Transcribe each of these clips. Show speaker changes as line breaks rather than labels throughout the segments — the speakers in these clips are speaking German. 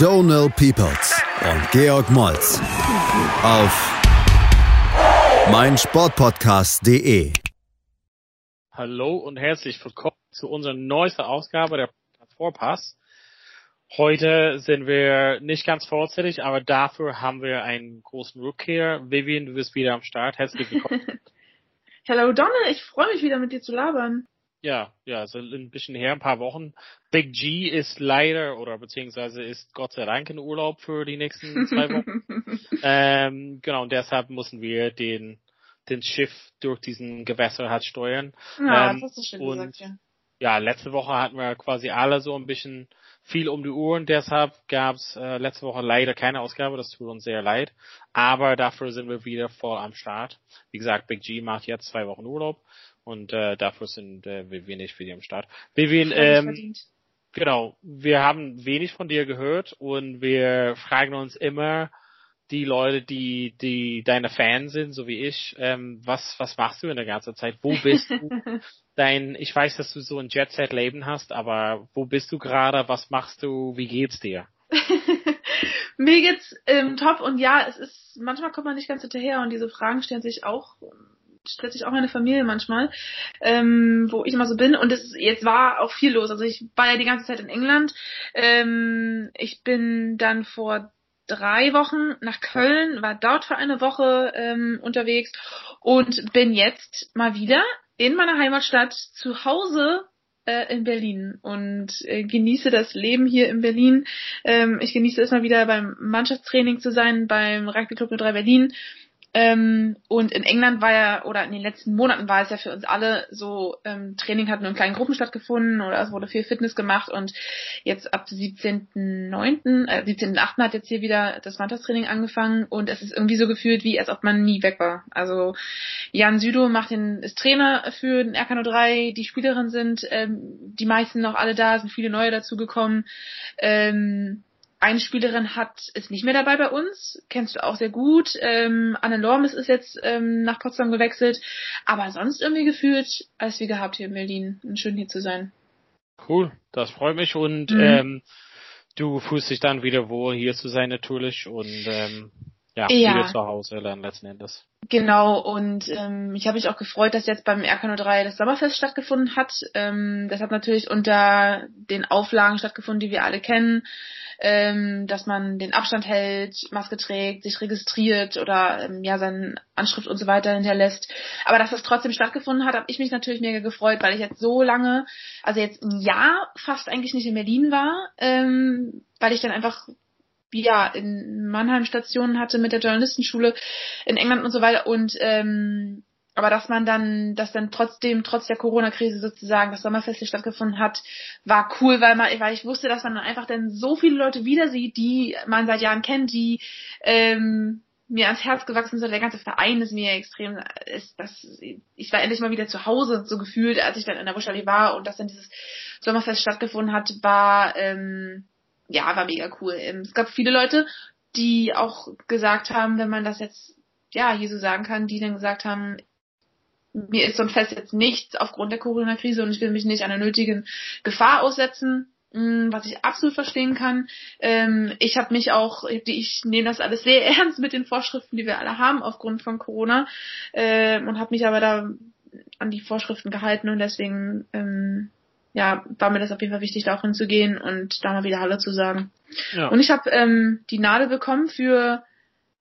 Donal Peoples und Georg Moltz auf meinsportpodcast.de.
Hallo und herzlich willkommen zu unserer neuesten Ausgabe der Vorpass. Heute sind wir nicht ganz vorzeitig, aber dafür haben wir einen großen Rückkehr. Vivian, du bist wieder am Start. Herzlich willkommen.
Hello Donne, ich freue mich wieder mit dir zu labern.
Ja, ja, so ein bisschen her, ein paar Wochen. Big G ist leider oder beziehungsweise ist Gott sei Dank in Urlaub für die nächsten zwei Wochen. ähm, genau, und deshalb müssen wir den den Schiff durch diesen Gewässer hat steuern.
Ja, ähm, das hast du schön und, gesagt, ja.
Ja, letzte Woche hatten wir quasi alle so ein bisschen viel um die Uhren, deshalb gab's äh, letzte Woche leider keine Ausgabe, das tut uns sehr leid. Aber dafür sind wir wieder voll am Start. Wie gesagt, Big G macht jetzt zwei Wochen Urlaub und äh, dafür sind äh, wir nicht wieder am Start. Vivian, ähm, genau, wir haben wenig von dir gehört und wir fragen uns immer, die Leute, die, die deine Fans sind, so wie ich, ähm, was, was machst du in der ganzen Zeit? Wo bist du? Dein, ich weiß, dass du so ein Jet-Set-Leben hast, aber wo bist du gerade? Was machst du? Wie geht's dir?
Mir geht's ähm, top und ja, es ist, manchmal kommt man nicht ganz hinterher und diese Fragen stellen sich auch stellt sich auch meine Familie manchmal, ähm, wo ich immer so bin. Und es jetzt war auch viel los. Also ich war ja die ganze Zeit in England. Ähm, ich bin dann vor drei Wochen nach Köln, war dort für eine Woche ähm, unterwegs und bin jetzt mal wieder in meiner Heimatstadt zu Hause äh, in Berlin und äh, genieße das Leben hier in Berlin. Ähm, ich genieße es mal wieder beim Mannschaftstraining zu sein, beim Rugby Club 03 Berlin ähm, und in England war ja, oder in den letzten Monaten war es ja für uns alle so, ähm, Training hat nur in kleinen Gruppen stattgefunden oder es wurde viel Fitness gemacht und jetzt ab 17.9., äh, 17.8. hat jetzt hier wieder das Mannschafts-Training angefangen und es ist irgendwie so gefühlt, wie als ob man nie weg war. Also Jan Südo macht den, ist Trainer für den RK03, die Spielerinnen sind, ähm, die meisten noch alle da, sind viele neue dazugekommen. Ähm, eine Spielerin hat ist nicht mehr dabei bei uns, kennst du auch sehr gut. Ähm, Anne Lormes ist jetzt ähm, nach Potsdam gewechselt, aber sonst irgendwie gefühlt als wie gehabt hier in Berlin. Und schön hier zu sein.
Cool, das freut mich und mhm. ähm, du fühlst dich dann wieder wohl hier zu sein natürlich und ähm, ja, ja. wieder zu Hause dann letzten Endes.
Genau, und ähm, ich habe mich auch gefreut, dass jetzt beim RK03 das Sommerfest stattgefunden hat. Ähm, das hat natürlich unter den Auflagen stattgefunden, die wir alle kennen ähm, dass man den Abstand hält, Maske trägt, sich registriert oder ähm, ja seine Anschrift und so weiter hinterlässt. Aber dass das trotzdem stattgefunden hat, habe ich mich natürlich mega gefreut, weil ich jetzt so lange, also jetzt ein Jahr fast eigentlich nicht in Berlin war, ähm, weil ich dann einfach ja in Mannheim Stationen hatte mit der Journalistenschule in England und so weiter und ähm, aber dass man dann, dass dann trotzdem, trotz der Corona-Krise sozusagen das Sommerfest hier stattgefunden hat, war cool, weil man, weil ich wusste, dass man dann einfach dann so viele Leute wieder sieht, die man seit Jahren kennt, die ähm, mir ans Herz gewachsen sind. Der ganze Verein ist mir extrem, ist das, ich war endlich mal wieder zu Hause, so gefühlt, als ich dann in der Buschallee war und dass dann dieses Sommerfest stattgefunden hat, war, ähm, ja, war mega cool. Ähm, es gab viele Leute, die auch gesagt haben, wenn man das jetzt ja, hier so sagen kann, die dann gesagt haben, mir ist so ein Fest jetzt nichts aufgrund der Corona-Krise und ich will mich nicht einer nötigen Gefahr aussetzen, mm, was ich absolut verstehen kann. Ähm, ich habe mich auch, ich nehme das alles sehr ernst mit den Vorschriften, die wir alle haben aufgrund von Corona ähm, und habe mich aber da an die Vorschriften gehalten und deswegen ja, war mir das auf jeden Fall wichtig, da auch hinzugehen und da mal wieder Hallo zu sagen. Ja. Und ich habe ähm, die Nadel bekommen für,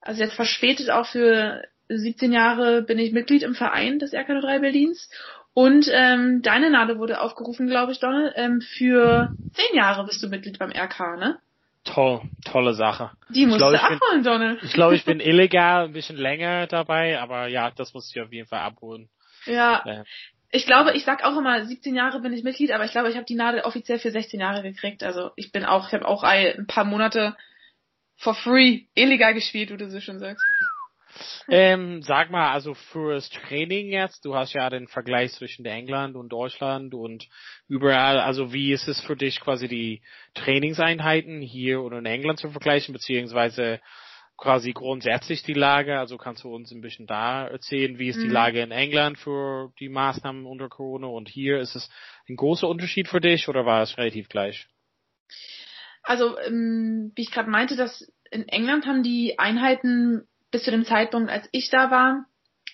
also jetzt verspätet auch für 17 Jahre bin ich Mitglied im Verein des RK03 Berlins und ähm, deine Nadel wurde aufgerufen, glaube ich, Donald. Ähm, für 10 Jahre bist du Mitglied beim RK, ne?
Toll, tolle Sache.
Die musst glaub, du abholen, Donald.
Ich glaube, ich bin illegal ein bisschen länger dabei, aber ja, das muss ich auf jeden Fall abholen.
Ja. Ich glaube, ich sag auch immer, 17 Jahre bin ich Mitglied, aber ich glaube, ich habe die Nadel offiziell für 16 Jahre gekriegt. Also ich bin auch, ich habe auch ein paar Monate for free illegal gespielt, wie du so schon sagst.
Ähm, sag mal, also fürs Training jetzt, du hast ja den Vergleich zwischen England und Deutschland und überall, also wie ist es für dich quasi die Trainingseinheiten hier oder in England zu vergleichen, beziehungsweise quasi grundsätzlich die Lage, also kannst du uns ein bisschen da erzählen, wie ist die mhm. Lage in England für die Maßnahmen unter Corona und hier, ist es ein großer Unterschied für dich oder war es relativ gleich?
Also, ähm, wie ich gerade meinte, dass in England haben die Einheiten bis zu dem Zeitpunkt, als ich da war,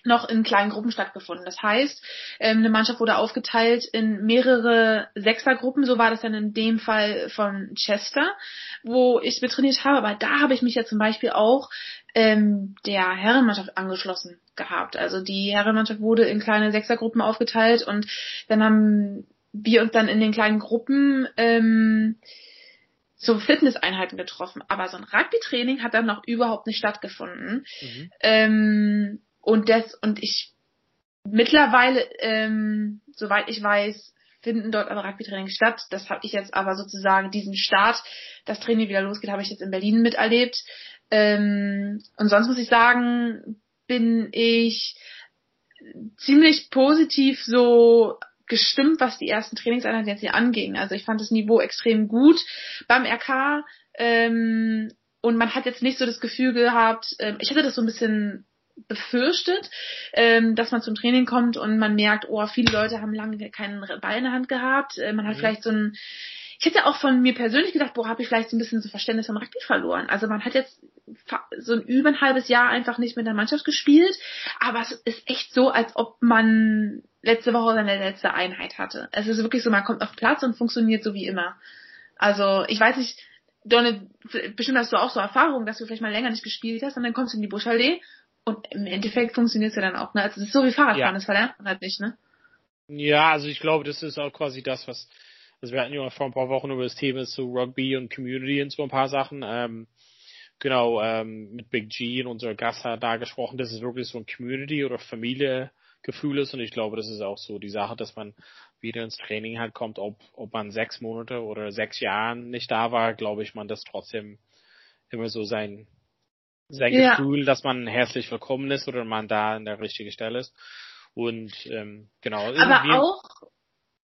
noch in kleinen Gruppen stattgefunden. Das heißt, ähm, eine Mannschaft wurde aufgeteilt in mehrere Sechsergruppen. So war das dann in dem Fall von Chester, wo ich trainiert habe. Aber da habe ich mich ja zum Beispiel auch ähm, der Herrenmannschaft angeschlossen gehabt. Also die Herrenmannschaft wurde in kleine Sechsergruppen aufgeteilt und dann haben wir uns dann in den kleinen Gruppen ähm, so Fitnesseinheiten getroffen. Aber so ein Rugby-Training hat dann noch überhaupt nicht stattgefunden. Mhm. Ähm, und das, und ich mittlerweile, ähm, soweit ich weiß, finden dort aber Rugby-Training statt. Das habe ich jetzt aber sozusagen diesen Start, das Training wieder losgeht, habe ich jetzt in Berlin miterlebt. Ähm, und sonst muss ich sagen, bin ich ziemlich positiv so gestimmt, was die ersten Trainingseinheiten jetzt hier anging. Also ich fand das Niveau extrem gut beim RK ähm, und man hat jetzt nicht so das Gefühl gehabt, ähm, ich hatte das so ein bisschen befürchtet, ähm, dass man zum Training kommt und man merkt, oh, viele Leute haben lange keinen Ball in der Hand gehabt. Äh, man hat mhm. vielleicht so ein ich hätte auch von mir persönlich gedacht, boah, habe ich vielleicht so ein bisschen so Verständnis vom Rugby verloren. Also man hat jetzt so ein über ein halbes Jahr einfach nicht mit der Mannschaft gespielt, aber es ist echt so, als ob man letzte Woche seine letzte Einheit hatte. Es ist wirklich so, man kommt auf Platz und funktioniert so wie immer. Also ich weiß nicht, Donne, bestimmt hast du auch so Erfahrungen, dass du vielleicht mal länger nicht gespielt hast und dann kommst du in die Buschallee und im Endeffekt funktioniert es ja dann auch. Ne? Also es ist so wie Fahrradfahren, ja. das verlernt man halt nicht, ne?
Ja, also ich glaube, das ist auch quasi das, was also wir hatten ja vor ein paar Wochen über das Thema so Rugby und Community und so ein paar Sachen. Ähm, genau, ähm, mit Big G und unser Gast hat da gesprochen, dass es wirklich so ein Community oder Familiegefühl ist und ich glaube, das ist auch so die Sache, dass man wieder ins Training halt kommt, ob, ob man sechs Monate oder sechs Jahren nicht da war, glaube ich, man das trotzdem immer so sein, sein ja. Gefühl, dass man herzlich willkommen ist oder man da an der richtigen Stelle ist. Und ähm, genau.
Aber auch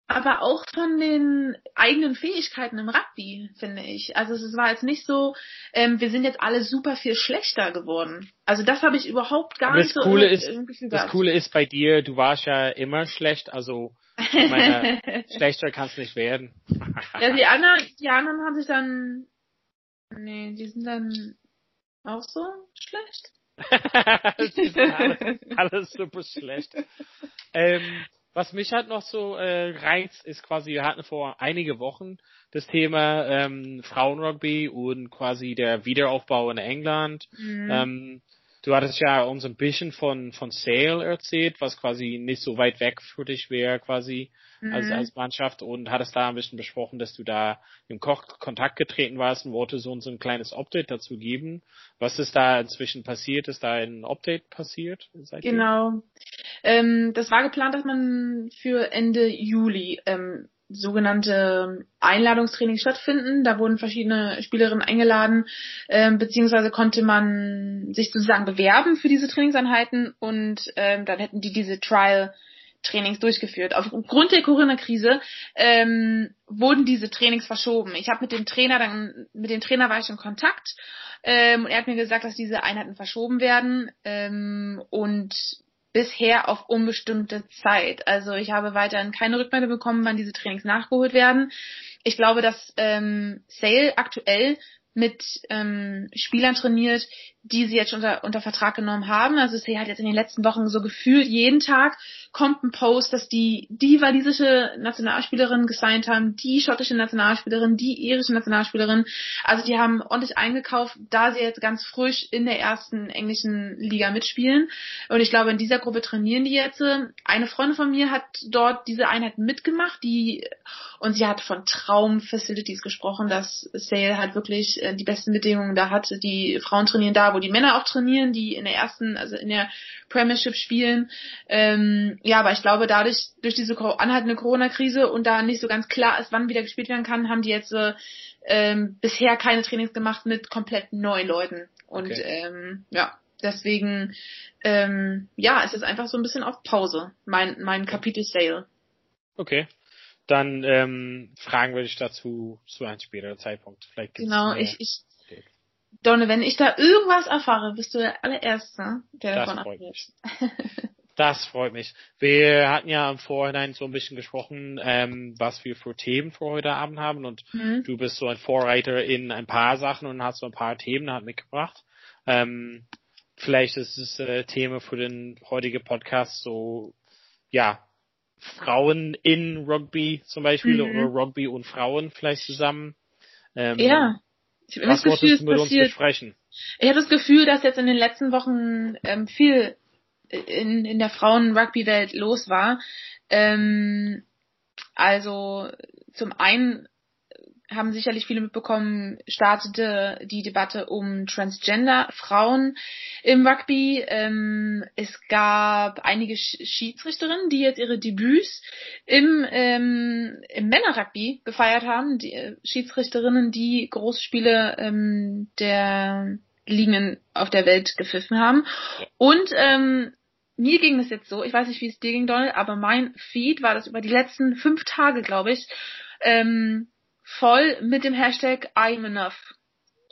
aber auch von den eigenen Fähigkeiten im Rugby, finde ich. Also es war jetzt nicht so, ähm, wir sind jetzt alle super viel schlechter geworden. Also das habe ich überhaupt gar
das
nicht so
Coole ist, Das Coole ist bei dir, du warst ja immer schlecht, also meine, schlechter kannst nicht werden.
ja, die anderen, die anderen haben sich dann, nee, die sind dann auch so schlecht.
alles, alles super schlecht. Ähm, was mich halt noch so äh, reizt, ist quasi, wir hatten vor einige Wochen das Thema ähm, Frauenrugby und quasi der Wiederaufbau in England. Mhm. Ähm, du hattest ja uns ein bisschen von, von Sale erzählt, was quasi nicht so weit weg für dich wäre, quasi mhm. als, als Mannschaft und hattest da ein bisschen besprochen, dass du da im Koch Kontakt getreten warst und wollte so, so ein kleines Update dazu geben. Was ist da inzwischen passiert? Ist da ein Update passiert?
Seitdem? Genau. Ähm, das war geplant, dass man für Ende Juli ähm, sogenannte Einladungstraining stattfinden. Da wurden verschiedene Spielerinnen eingeladen, ähm, beziehungsweise konnte man sich sozusagen bewerben für diese Trainingseinheiten und ähm, dann hätten die diese Trial Trainings durchgeführt. Aufgrund der Corona-Krise ähm, wurden diese Trainings verschoben. Ich habe mit dem Trainer dann, mit dem Trainer war ich in Kontakt ähm, und er hat mir gesagt, dass diese Einheiten verschoben werden ähm, und bisher auf unbestimmte Zeit. Also ich habe weiterhin keine Rückmeldung bekommen, wann diese Trainings nachgeholt werden. Ich glaube, dass ähm, Sale aktuell mit ähm, Spielern trainiert, die sie jetzt unter, unter Vertrag genommen haben. Also sie hat jetzt in den letzten Wochen so gefühlt jeden Tag kommt ein Post, dass die die walisische Nationalspielerin gesigned haben, die schottische Nationalspielerin, die irische Nationalspielerin. Also die haben ordentlich eingekauft, da sie jetzt ganz frisch in der ersten englischen Liga mitspielen. Und ich glaube, in dieser Gruppe trainieren die jetzt. Eine Freundin von mir hat dort diese Einheit mitgemacht, die und sie hat von Traum-Facilities gesprochen, dass Sale halt wirklich äh, die besten Bedingungen da hat. Die Frauen trainieren da, wo die Männer auch trainieren, die in der ersten, also in der Premiership spielen. Ähm, ja, aber ich glaube, dadurch, durch diese anhaltende Corona-Krise und da nicht so ganz klar ist, wann wieder gespielt werden kann, haben die jetzt äh, ähm, bisher keine Trainings gemacht mit komplett neuen Leuten. Und okay. ähm, ja, deswegen, ähm, ja, es ist einfach so ein bisschen auf Pause, mein, mein Kapitel Sale.
Okay. Dann ähm, fragen wir dich dazu zu einem späteren Zeitpunkt. Vielleicht
gibt's genau, ich, ich Donne, wenn ich da irgendwas erfahre, bist du der allererste, der
das davon erfährt. Das freut mich. Wir hatten ja im Vorhinein so ein bisschen gesprochen, ähm, was wir für Themen für heute Abend haben und mhm. du bist so ein Vorreiter in ein paar Sachen und hast so ein paar Themen halt mitgebracht. Ähm, vielleicht ist es äh, Thema für den heutigen Podcast so, ja, Frauen in Rugby zum Beispiel mhm. oder Rugby und Frauen vielleicht zusammen.
Ähm, ja.
Ich habe das Gefühl, es passiert.
Ich habe das Gefühl, dass jetzt in den letzten Wochen ähm, viel in, in der Frauen-Rugby-Welt los war. Ähm, also zum einen haben sicherlich viele mitbekommen, startete die Debatte um Transgender Frauen im Rugby. Ähm, es gab einige Schiedsrichterinnen, die jetzt ihre Debüts im, ähm, im Männer-Rugby gefeiert haben. Die äh, Schiedsrichterinnen, die Großspiele ähm, der Ligen auf der Welt gepfiffen haben. Und ähm, mir ging es jetzt so, ich weiß nicht, wie es dir ging, Donald, aber mein Feed war das über die letzten fünf Tage, glaube ich, ähm, voll mit dem Hashtag I'm enough.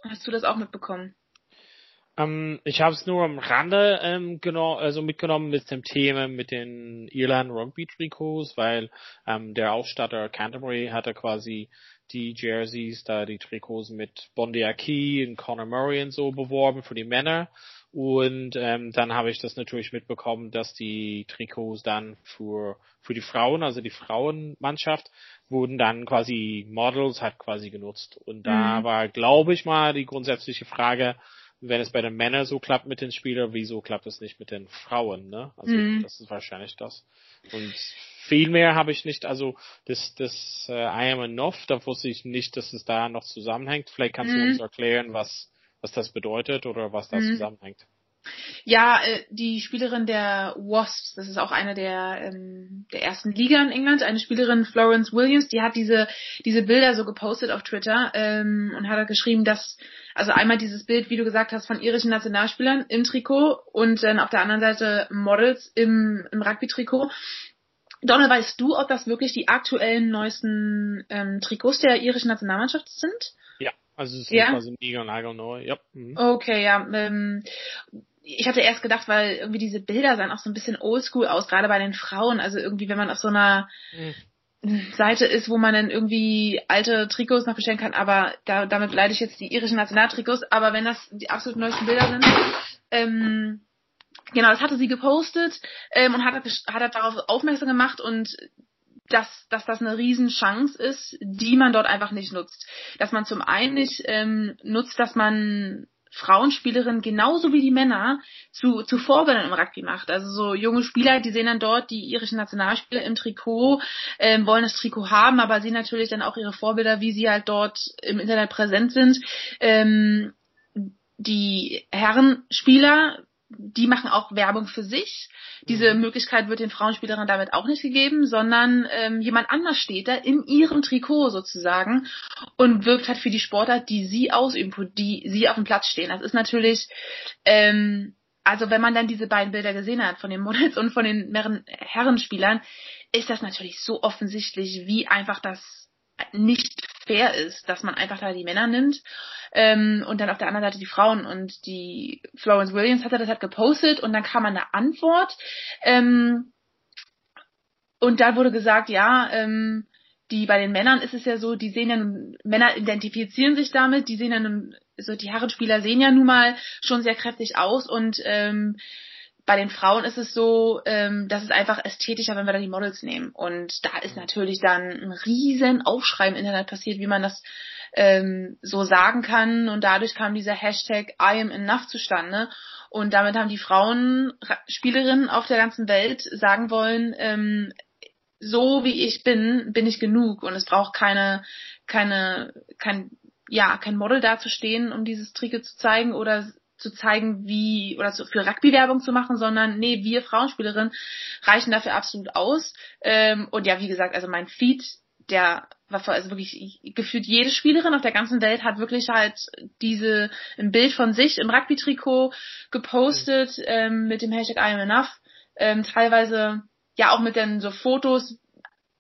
Hast du das auch mitbekommen?
Ähm, ich habe es nur am Rande ähm, genau, also mitgenommen mit dem Thema mit den Irland Rugby Trikots, weil ähm, der Ausstatter Canterbury hatte quasi die Jerseys, da die Trikots mit Bondi Aki und Conor Murray und so beworben für die Männer. Und ähm, dann habe ich das natürlich mitbekommen, dass die Trikots dann für für die Frauen, also die Frauenmannschaft, wurden dann quasi Models hat quasi genutzt. Und da mhm. war, glaube ich mal, die grundsätzliche Frage, wenn es bei den Männern so klappt mit den Spielern, wieso klappt es nicht mit den Frauen, ne? Also mhm. das ist wahrscheinlich das. Und viel mehr habe ich nicht, also das, das äh, I am enough, da wusste ich nicht, dass es da noch zusammenhängt. Vielleicht kannst mhm. du uns erklären, was, was das bedeutet oder was da mhm. zusammenhängt.
Ja, äh, die Spielerin der Wasps, das ist auch eine der, ähm, der ersten Liga in England, eine Spielerin Florence Williams, die hat diese, diese Bilder so gepostet auf Twitter ähm, und hat geschrieben, dass, also einmal dieses Bild, wie du gesagt hast, von irischen Nationalspielern im Trikot und dann auf der anderen Seite Models im, im Rugby-Trikot. Donald, weißt du, ob das wirklich die aktuellen neuesten ähm, Trikots der irischen Nationalmannschaft sind?
Ja, also es sind ja? quasi mega neu. Ja.
Mhm. Okay, ja. Ähm, ich hatte erst gedacht, weil irgendwie diese Bilder sahen auch so ein bisschen oldschool aus, gerade bei den Frauen. Also irgendwie, wenn man auf so einer mhm. Seite ist, wo man dann irgendwie alte Trikots noch bestellen kann, aber da, damit leide ich jetzt die irischen Nationaltrikots. Aber wenn das die absolut neuesten Bilder sind, ähm, genau, das hatte sie gepostet ähm, und hat, hat darauf aufmerksam gemacht und dass, dass das eine Riesenchance ist, die man dort einfach nicht nutzt. Dass man zum einen nicht ähm, nutzt, dass man Frauenspielerinnen genauso wie die Männer zu, zu Vorbildern im Rugby macht. Also so junge Spieler, die sehen dann dort die irischen Nationalspieler im Trikot, ähm, wollen das Trikot haben, aber sehen natürlich dann auch ihre Vorbilder, wie sie halt dort im Internet präsent sind. Ähm, die Herrenspieler die machen auch Werbung für sich. Diese mhm. Möglichkeit wird den Frauenspielerinnen damit auch nicht gegeben, sondern ähm, jemand anders steht da in ihrem Trikot sozusagen und wirbt halt für die Sportart, die sie ausüben, die sie auf dem Platz stehen. Das ist natürlich, ähm, also wenn man dann diese beiden Bilder gesehen hat von den Models und von den Herrenspielern, ist das natürlich so offensichtlich, wie einfach das nicht fair ist, dass man einfach da die Männer nimmt ähm, und dann auf der anderen Seite die Frauen. Und die Florence Williams hatte das halt gepostet und dann kam eine Antwort. Ähm, und da wurde gesagt, ja, ähm, die bei den Männern ist es ja so, die sehen ja nun, Männer identifizieren sich damit, die sehen ja nun, so die Herrenspieler sehen ja nun mal schon sehr kräftig aus. Und ähm, bei den Frauen ist es so, ähm, dass es einfach ästhetischer, wenn wir da die Models nehmen. Und da ist natürlich dann ein riesen Aufschrei im Internet passiert, wie man das ähm, so sagen kann. Und dadurch kam dieser Hashtag I am enough zustande. Und damit haben die Frauen, Spielerinnen auf der ganzen Welt sagen wollen, ähm, so wie ich bin, bin ich genug. Und es braucht keine, keine, kein, ja, kein Model dazustehen, um dieses Trikot zu zeigen oder zu zeigen, wie oder zu, für Rugby-Werbung zu machen, sondern nee, wir Frauenspielerinnen reichen dafür absolut aus. Ähm, und ja, wie gesagt, also mein Feed der war also wirklich gefühlt jede Spielerin auf der ganzen Welt hat wirklich halt diese ein Bild von sich im Rugby-Trikot gepostet mhm. ähm, mit dem Hashtag I am enough. Ähm, teilweise ja auch mit den so Fotos,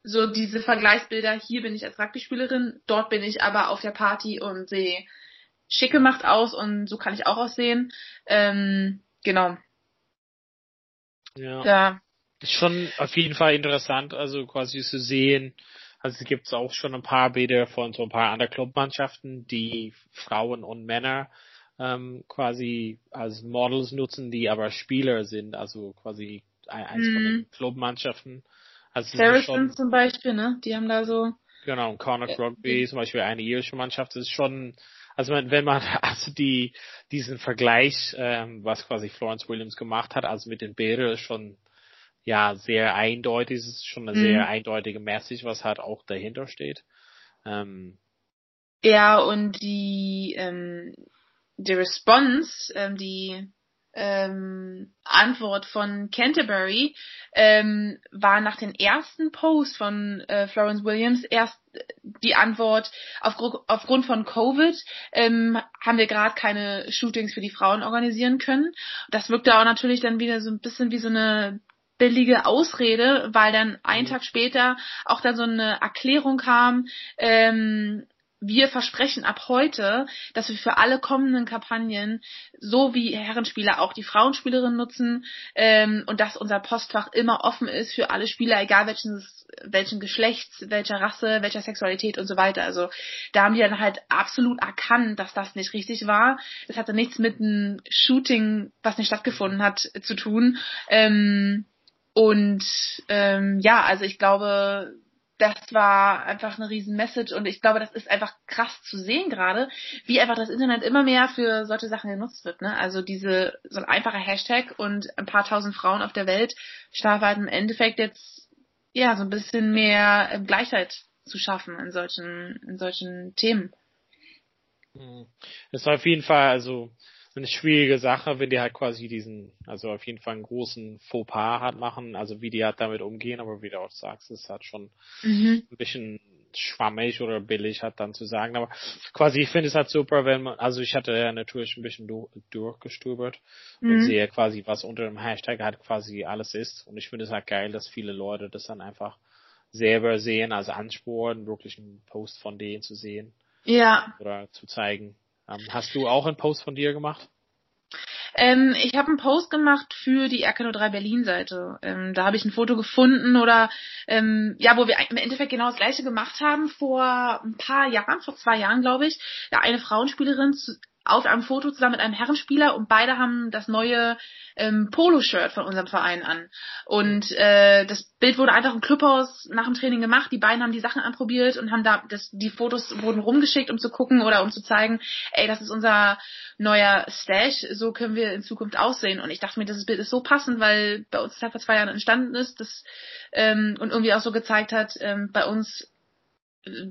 so diese Vergleichsbilder. Hier bin ich als Rugby-Spielerin, dort bin ich aber auf der Party und sehe schick gemacht aus und so kann ich auch aussehen. Ähm, genau.
Ja. ja. Ist schon auf jeden Fall interessant, also quasi zu sehen, also es gibt auch schon ein paar Bilder von so ein paar anderen Clubmannschaften, die Frauen und Männer ähm, quasi als Models nutzen, die aber Spieler sind, also quasi eins mhm. von den Clubmannschaften.
Also Saracen zum Beispiel, ne? Die haben da so.
Genau, und Connacht Rugby ja. zum Beispiel eine irische Mannschaft, das ist schon, also wenn man also die diesen Vergleich, ähm, was quasi Florence Williams gemacht hat, also mit den Bildern ist schon ja sehr eindeutig, es ist schon eine mhm. sehr eindeutige Message, was halt auch dahinter steht. Ähm,
ja, und die, ähm, die Response, ähm, die ähm, Antwort von Canterbury ähm, war nach dem ersten Post von äh, Florence Williams erst die Antwort aufgrund, aufgrund von Covid ähm, haben wir gerade keine Shootings für die Frauen organisieren können. Das wirkte auch natürlich dann wieder so ein bisschen wie so eine billige Ausrede, weil dann einen mhm. Tag später auch dann so eine Erklärung kam, ähm, wir versprechen ab heute, dass wir für alle kommenden Kampagnen so wie Herrenspieler auch die Frauenspielerinnen nutzen ähm, und dass unser Postfach immer offen ist für alle Spieler, egal welchen, welchen Geschlechts, welcher Rasse, welcher Sexualität und so weiter. Also da haben die dann halt absolut erkannt, dass das nicht richtig war. Es hatte nichts mit einem Shooting, was nicht stattgefunden hat, zu tun. Ähm, und ähm, ja, also ich glaube, das war einfach eine riesen Message und ich glaube, das ist einfach krass zu sehen gerade, wie einfach das Internet immer mehr für solche Sachen genutzt wird. Ne? Also diese so ein einfacher Hashtag und ein paar tausend Frauen auf der Welt schaffen halt im Endeffekt jetzt ja so ein bisschen mehr Gleichheit zu schaffen in solchen in solchen Themen.
Hm. Das war auf jeden Fall also eine schwierige Sache, wenn die halt quasi diesen, also auf jeden Fall einen großen Fauxpas hat machen, also wie die halt damit umgehen, aber wie du auch sagst, ist halt schon mhm. ein bisschen schwammig oder billig hat dann zu sagen, aber quasi ich finde es halt super, wenn man, also ich hatte ja natürlich ein bisschen du, durchgestöbert mhm. und sehe quasi, was unter dem Hashtag halt quasi alles ist und ich finde es halt geil, dass viele Leute das dann einfach selber sehen, also ansporen, wirklich einen Post von denen zu sehen.
Ja.
Oder zu zeigen. Ähm, hast du auch einen Post von dir gemacht?
Ähm, ich habe einen Post gemacht für die RK03 Berlin-Seite. Ähm, da habe ich ein Foto gefunden oder ähm, ja, wo wir im Endeffekt genau das gleiche gemacht haben vor ein paar Jahren, vor zwei Jahren glaube ich. Da eine Frauenspielerin zu, auf einem Foto zusammen mit einem Herrenspieler und beide haben das neue ähm, Polo-Shirt von unserem Verein an. Und äh, das Bild wurde einfach im Clubhaus nach dem Training gemacht. Die beiden haben die Sachen anprobiert und haben da das, die Fotos wurden rumgeschickt, um zu gucken oder um zu zeigen, ey, das ist unser neuer Stash, so können wir in Zukunft aussehen. Und ich dachte mir, das Bild ist so passend, weil bei uns das halt vor zwei Jahren entstanden ist, das ähm, und irgendwie auch so gezeigt hat, ähm, bei uns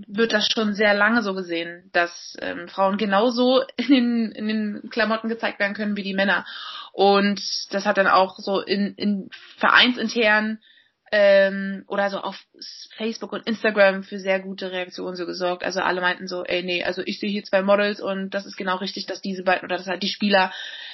wird das schon sehr lange so gesehen, dass ähm, Frauen genauso in den, in den Klamotten gezeigt werden können wie die Männer. Und das hat dann auch so in, in vereinsintern ähm, oder so auf Facebook und Instagram für sehr gute Reaktionen so gesorgt. Also alle meinten so, ey nee, also ich sehe hier zwei Models und das ist genau richtig, dass diese beiden oder dass halt die Spieler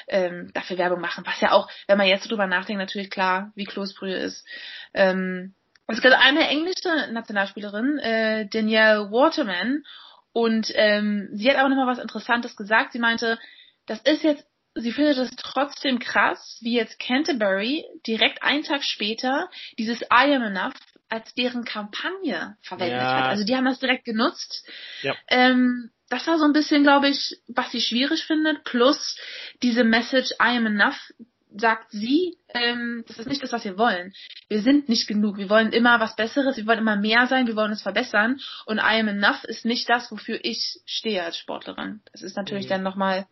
ähm, dafür Werbung machen. Was ja auch, wenn man jetzt drüber nachdenkt, natürlich klar, wie Kloßbrühe ist. Ähm, es gibt eine englische Nationalspielerin, äh, Danielle Waterman, und ähm, sie hat aber nochmal was Interessantes gesagt. Sie meinte, das ist jetzt, sie findet es trotzdem krass, wie jetzt Canterbury direkt einen Tag später dieses I am enough als deren Kampagne verwendet ja. hat. Also die haben das direkt genutzt. Ja. Ähm, das war so ein bisschen, glaube ich, was sie schwierig findet, plus diese Message I am enough, sagt sie, ähm, das ist nicht das, was wir wollen. Wir sind nicht genug. Wir wollen immer was Besseres, wir wollen immer mehr sein, wir wollen uns verbessern. Und I am enough ist nicht das, wofür ich stehe als Sportlerin. Das ist natürlich mhm. dann nochmal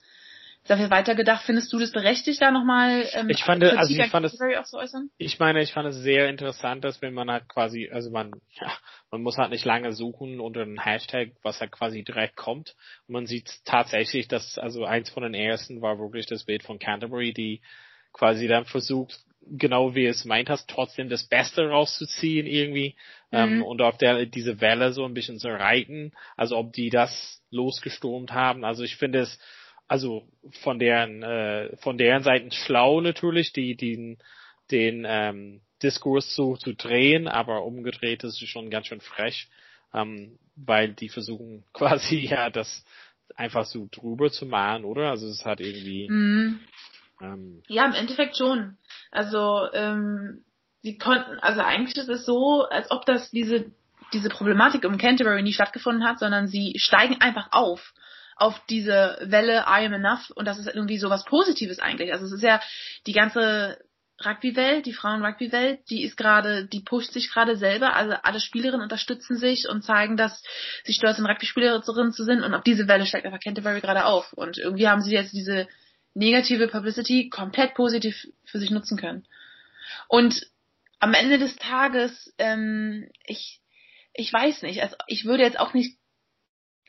viel weitergedacht. Findest du das berechtigt, da nochmal ähm,
ich fand, also ich fand es, ich meine, ich fand es sehr interessant, dass wenn man halt quasi, also man, ja, man muss halt nicht lange suchen unter einem Hashtag, was halt quasi direkt kommt. Und man sieht tatsächlich, dass, also eins von den ersten war wirklich das Bild von Canterbury, die quasi dann versucht, genau wie es meint hast, trotzdem das Beste rauszuziehen irgendwie ähm, mhm. ähm, und auf der diese Welle so ein bisschen zu reiten. Also ob die das losgesturmt haben. Also ich finde es also von deren äh, von deren Seiten schlau natürlich, die den den ähm, Diskurs zu, zu drehen, aber umgedreht ist es schon ganz schön frech, ähm, weil die versuchen quasi ja das einfach so drüber zu malen, oder? Also es hat irgendwie
mhm. Ähm, ja im Endeffekt schon. Also ähm, sie konnten, also eigentlich ist es so, als ob das diese diese Problematik um Canterbury nie stattgefunden hat, sondern sie steigen einfach auf auf diese Welle I am enough und das ist irgendwie so was Positives eigentlich. Also es ist ja die ganze Rugby-Welt, die Frauen-Rugby-Welt, die ist gerade, die pusht sich gerade selber, also alle Spielerinnen unterstützen sich und zeigen, dass sie stolz sind, Rugby-Spielerinnen zu sind und auf diese Welle steigt einfach Canterbury gerade auf und irgendwie haben sie jetzt diese negative Publicity komplett positiv für sich nutzen können. Und am Ende des Tages, ähm, ich, ich weiß nicht, also ich würde jetzt auch nicht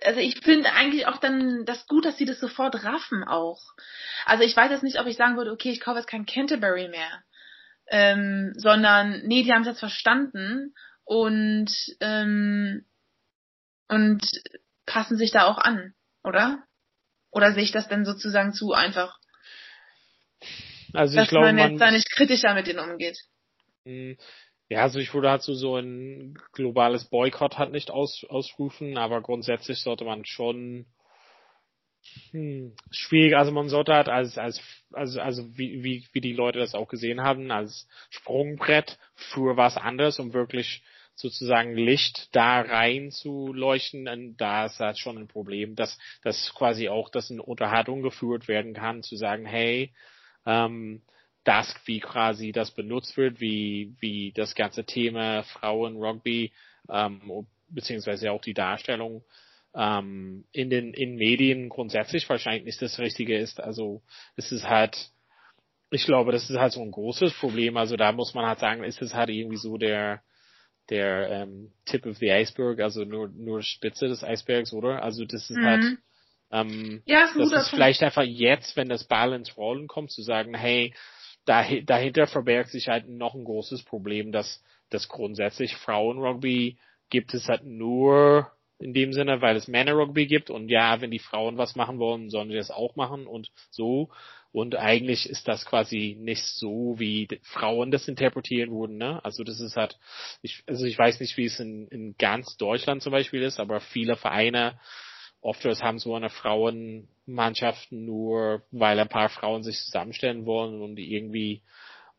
also ich finde eigentlich auch dann das gut, dass sie das sofort raffen auch. Also ich weiß jetzt nicht, ob ich sagen würde, okay, ich kaufe jetzt kein Canterbury mehr. Ähm, sondern, nee, die haben es jetzt verstanden und, ähm, und passen sich da auch an, oder? Oder sehe ich das denn sozusagen zu einfach?
Also ich glaube,
man jetzt man, da nicht kritischer mit denen umgeht.
Hm, ja, also ich würde halt so, so ein globales Boykott halt nicht aus, ausrufen, aber grundsätzlich sollte man schon hm, schwierig, also man sollte halt als, als, also, also wie, wie, wie die Leute das auch gesehen haben, als Sprungbrett für was anderes, um wirklich sozusagen Licht da rein zu leuchten, und da ist halt schon ein Problem, dass, dass quasi auch, dass eine Unterhaltung geführt werden kann, zu sagen, hey, ähm, das, wie quasi das benutzt wird, wie, wie das ganze Thema Frauen Rugby, ähm, beziehungsweise auch die Darstellung ähm, in den in Medien grundsätzlich wahrscheinlich nicht das Richtige ist. Also es ist halt, ich glaube, das ist halt so ein großes Problem. Also da muss man halt sagen, ist es halt irgendwie so der der ähm, Tip of the Iceberg, also nur nur Spitze des Eisbergs, oder? Also das ist halt, mhm. halt ähm, ja, ist das ist vielleicht einfach jetzt, wenn das Ball ins Rollen kommt, zu sagen, hey, dahinter verbergt sich halt noch ein großes Problem, dass, dass grundsätzlich Frauenrugby gibt es halt nur in dem Sinne, weil es Männerrugby gibt und ja, wenn die Frauen was machen wollen, sollen sie das auch machen und so. Und eigentlich ist das quasi nicht so, wie Frauen das interpretieren würden, ne? Also das ist halt, ich, also ich weiß nicht, wie es in, in ganz Deutschland zum Beispiel ist, aber viele Vereine oftmals haben so eine Frauenmannschaft nur, weil ein paar Frauen sich zusammenstellen wollen und die irgendwie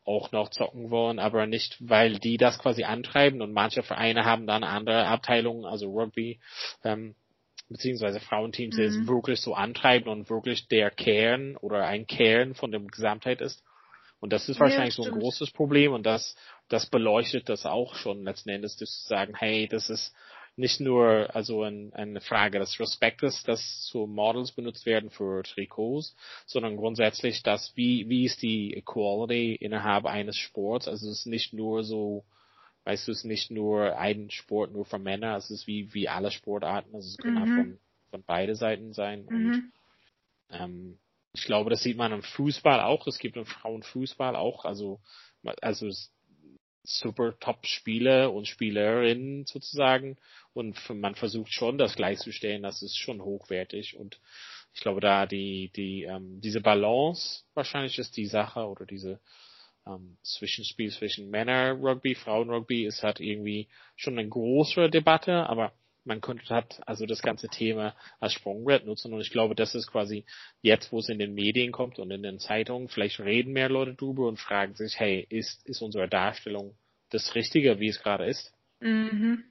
auch noch zocken wollen, aber nicht, weil die das quasi antreiben und manche Vereine haben dann andere Abteilungen, also Rugby, ähm, beziehungsweise Frauenteams, die mhm. es wirklich so antreiben und wirklich der Kern oder ein Kern von der Gesamtheit ist. Und das ist wahrscheinlich ja, so ein großes Problem und das, das beleuchtet das auch schon letzten Endes, zu sagen, hey, das ist nicht nur also ein, eine Frage des Respektes, dass so Models benutzt werden für Trikots, sondern grundsätzlich das, wie, wie ist die Equality innerhalb eines Sports? Also es ist nicht nur so, weißt du, es ist nicht nur ein Sport nur für Männer, es ist wie, wie alle Sportarten, also es kann mhm. von, von beide Seiten sein. Mhm. Und ähm, ich glaube, das sieht man im Fußball auch, es gibt im Frauenfußball auch, also also es, super Top-Spieler und Spielerinnen sozusagen. Und man versucht schon, das gleichzustellen, das ist schon hochwertig und ich glaube da die die ähm, diese Balance wahrscheinlich ist die Sache oder diese ähm, Zwischenspiel zwischen Männer Rugby, Frauen Rugby ist halt irgendwie schon eine größere Debatte, aber man könnte halt also das ganze Thema als Sprungbrett nutzen und ich glaube, das ist quasi jetzt, wo es in den Medien kommt und in den Zeitungen, vielleicht reden mehr Leute drüber und fragen sich, hey, ist, ist unsere Darstellung das Richtige, wie es gerade ist?
Mhm.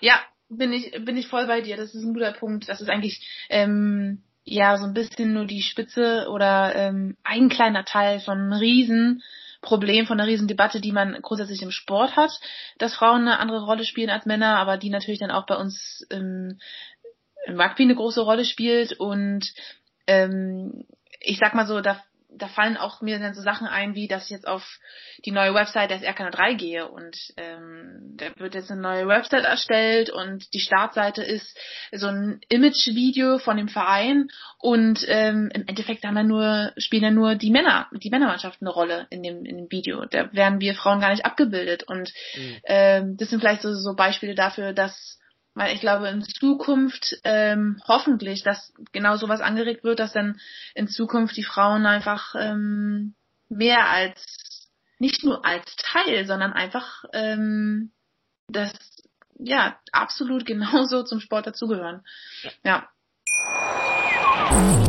Ja, bin ich, bin ich voll bei dir. Das ist ein guter Punkt. Das ist eigentlich, ähm, ja, so ein bisschen nur die Spitze oder ähm, ein kleiner Teil von riesen Problem, von einer riesen Debatte, die man grundsätzlich im Sport hat, dass Frauen eine andere Rolle spielen als Männer, aber die natürlich dann auch bei uns ähm, im Rugby eine große Rolle spielt. Und ähm, ich sag mal so, da da fallen auch mir dann so Sachen ein, wie dass ich jetzt auf die neue Website des RK3 gehe und ähm, da wird jetzt eine neue Website erstellt und die Startseite ist so ein Image-Video von dem Verein und ähm, im Endeffekt haben wir nur spielen ja nur die Männer, die Männermannschaft eine Rolle in dem in dem Video. Da werden wir Frauen gar nicht abgebildet und mhm. ähm, das sind vielleicht so, so Beispiele dafür, dass weil ich glaube in Zukunft ähm, hoffentlich, dass genau sowas angeregt wird, dass dann in Zukunft die Frauen einfach ähm, mehr als nicht nur als Teil, sondern einfach ähm, das ja absolut genauso zum Sport dazugehören. Ja.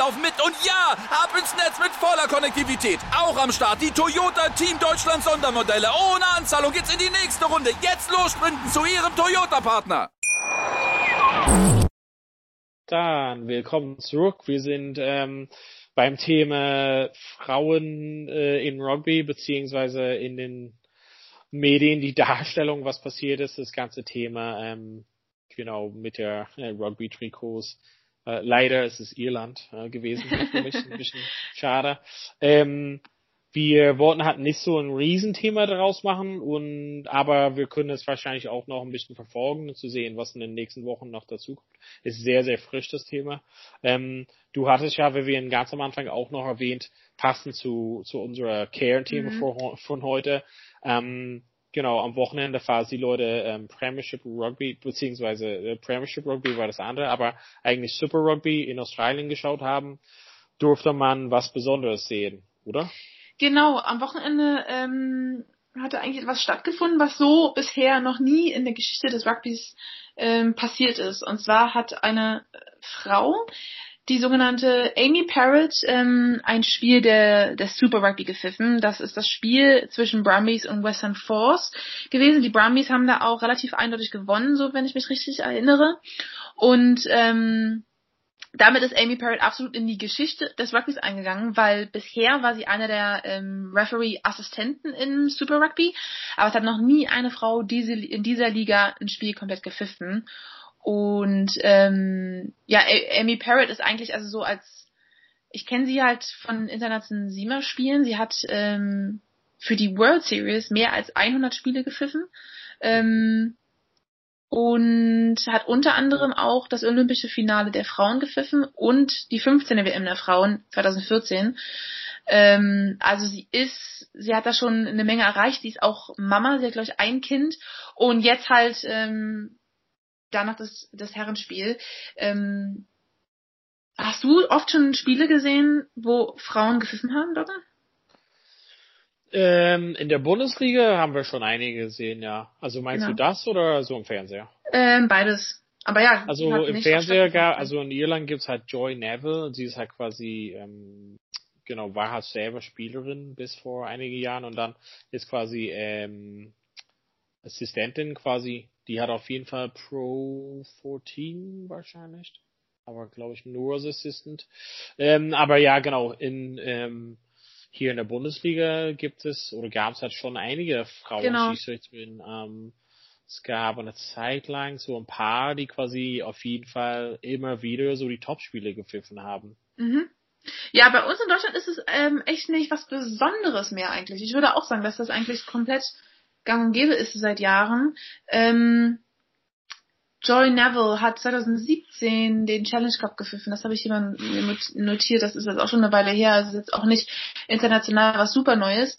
laufen mit und ja, ab ins Netz mit voller Konnektivität. Auch am Start die Toyota Team Deutschland Sondermodelle. Ohne Anzahlung geht's in die nächste Runde. Jetzt los sprinten zu Ihrem Toyota-Partner.
Dann willkommen zurück. Wir sind ähm, beim Thema Frauen äh, in Rugby beziehungsweise in den Medien die Darstellung, was passiert ist, das ganze Thema ähm, genau mit der äh, Rugby-Trikots äh, leider ist es Irland äh, gewesen für mich, ein bisschen schade. Ähm, wir wollten halt nicht so ein Riesenthema daraus machen und aber wir können es wahrscheinlich auch noch ein bisschen verfolgen und zu sehen, was in den nächsten Wochen noch dazu kommt. Ist sehr, sehr frisch das Thema. Ähm, du hattest ja, wie wir ganz am Anfang auch noch erwähnt, passend zu, zu unserer Care-Thema mhm. von heute, ähm, Genau, am Wochenende, falls die Leute ähm, Premiership Rugby, beziehungsweise äh, Premiership Rugby war das andere, aber eigentlich Super Rugby in Australien geschaut haben, durfte man was Besonderes sehen, oder?
Genau, am Wochenende ähm, hatte eigentlich etwas stattgefunden, was so bisher noch nie in der Geschichte des Rugbys ähm, passiert ist. Und zwar hat eine Frau die sogenannte Amy Parrott ähm, ein Spiel der, der Super Rugby gepfiffen. Das ist das Spiel zwischen Brumbies und Western Force gewesen. Die Brumbies haben da auch relativ eindeutig gewonnen, so wenn ich mich richtig erinnere. Und ähm, damit ist Amy Parrott absolut in die Geschichte des Rugbys eingegangen, weil bisher war sie eine der ähm, Referee-Assistenten im Super Rugby, aber es hat noch nie eine Frau diese, in dieser Liga ein Spiel komplett gepfiffen. Und ähm, ja, Amy Parrott ist eigentlich also so als ich kenne sie halt von internationalen SIMA-Spielen. Sie hat ähm, für die World Series mehr als 100 Spiele gepfiffen ähm, und hat unter anderem auch das olympische Finale der Frauen gepfiffen und die 15. WM der Frauen 2014. Ähm, also sie ist, sie hat da schon eine Menge erreicht. Sie ist auch Mama, sie hat glaube ich ein Kind und jetzt halt ähm, danach das, das Herrenspiel. Ähm, hast du oft schon Spiele gesehen, wo Frauen gepfiffen haben, Dotter?
Ähm, in der Bundesliga haben wir schon einige gesehen, ja. Also meinst genau. du das oder so im Fernseher?
Ähm, beides. Aber ja.
Also im Fernseher gab, also in Irland gibt's halt Joy Neville, sie ist halt quasi, ähm, genau, war halt selber Spielerin bis vor einige Jahren und dann ist quasi ähm, Assistentin quasi die hat auf jeden Fall Pro 14 wahrscheinlich. Aber glaube ich nur als Assistant. Ähm, aber ja, genau, in ähm, hier in der Bundesliga gibt es oder gab es halt schon einige Frauen genau. Schiedsrichterin. Ähm, es gab eine Zeit lang so ein paar, die quasi auf jeden Fall immer wieder so die Topspiele gepfiffen haben.
Mhm. Ja, bei uns in Deutschland ist es ähm, echt nicht was Besonderes mehr eigentlich. Ich würde auch sagen, dass das eigentlich komplett gang und gäbe ist seit Jahren. Ähm, Joy Neville hat 2017 den Challenge Cup gepfiffen. Das habe ich jemand notiert. Das ist jetzt auch schon eine Weile her. Ist jetzt auch nicht international was super Neues.